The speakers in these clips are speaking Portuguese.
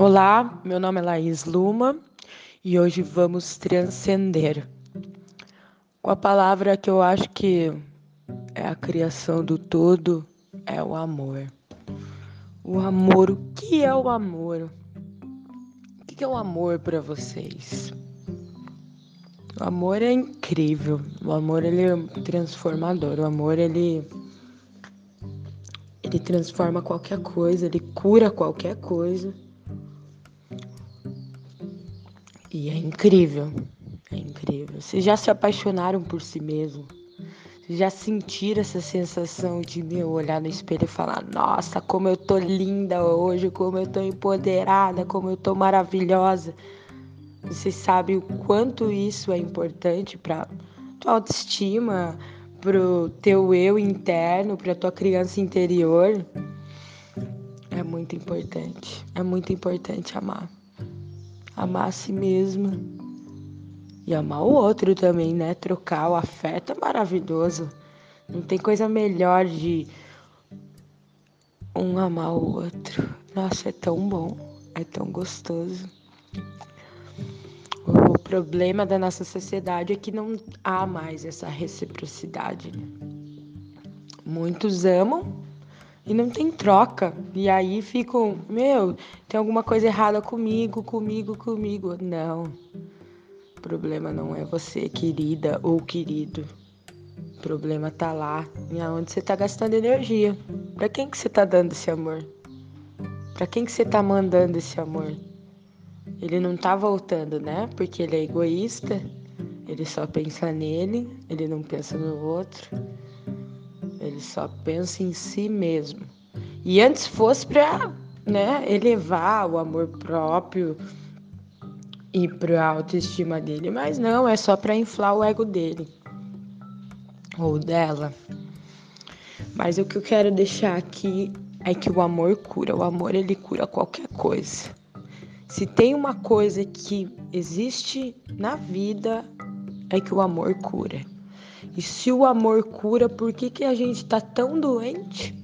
Olá, meu nome é Laís Luma e hoje vamos transcender com a palavra que eu acho que é a criação do todo, é o amor. O amor, o que é o amor? O que é o amor para vocês? O amor é incrível, o amor ele é transformador, o amor ele ele transforma qualquer coisa, ele cura qualquer coisa. E é incrível, é incrível. Vocês já se apaixonaram por si mesmo? Vocês já sentiram essa sensação de meu olhar no espelho e falar: Nossa, como eu tô linda hoje, como eu tô empoderada, como eu tô maravilhosa. Vocês sabem o quanto isso é importante para tua autoestima, pro teu eu interno, pra tua criança interior. É muito importante. É muito importante amar amar a si mesma e amar o outro também, né? Trocar o afeto é maravilhoso. Não tem coisa melhor de um amar o outro. Nossa, é tão bom, é tão gostoso. O problema da nossa sociedade é que não há mais essa reciprocidade. Muitos amam e não tem troca. E aí ficam, meu, tem alguma coisa errada comigo, comigo, comigo. Não. O problema não é você, querida ou querido. O problema tá lá, em onde você tá gastando energia. Para quem que você tá dando esse amor? Para quem que você tá mandando esse amor? Ele não tá voltando, né? Porque ele é egoísta. Ele só pensa nele, ele não pensa no outro. Ele só pensa em si mesmo. E antes fosse para né, elevar o amor próprio e para a autoestima dele, mas não, é só para inflar o ego dele ou dela. Mas o que eu quero deixar aqui é que o amor cura. O amor ele cura qualquer coisa. Se tem uma coisa que existe na vida é que o amor cura. E se o amor cura, por que, que a gente está tão doente?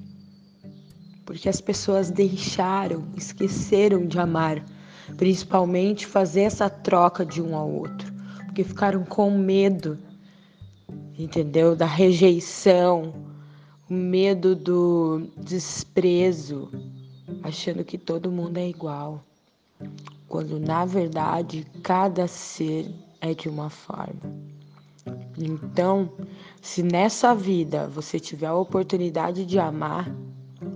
Porque as pessoas deixaram, esqueceram de amar, principalmente fazer essa troca de um ao outro, porque ficaram com medo, entendeu? Da rejeição, o medo do desprezo, achando que todo mundo é igual, quando na verdade cada ser é de uma forma. Então, se nessa vida você tiver a oportunidade de amar,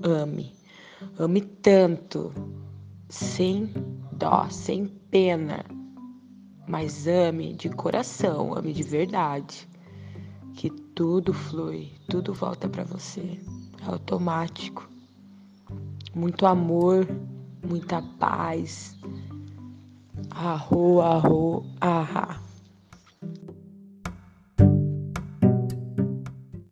ame. Ame tanto, sem dó, sem pena, mas ame de coração, ame de verdade, que tudo flui, tudo volta para você, é automático. Muito amor, muita paz. Arro, arro, ahá.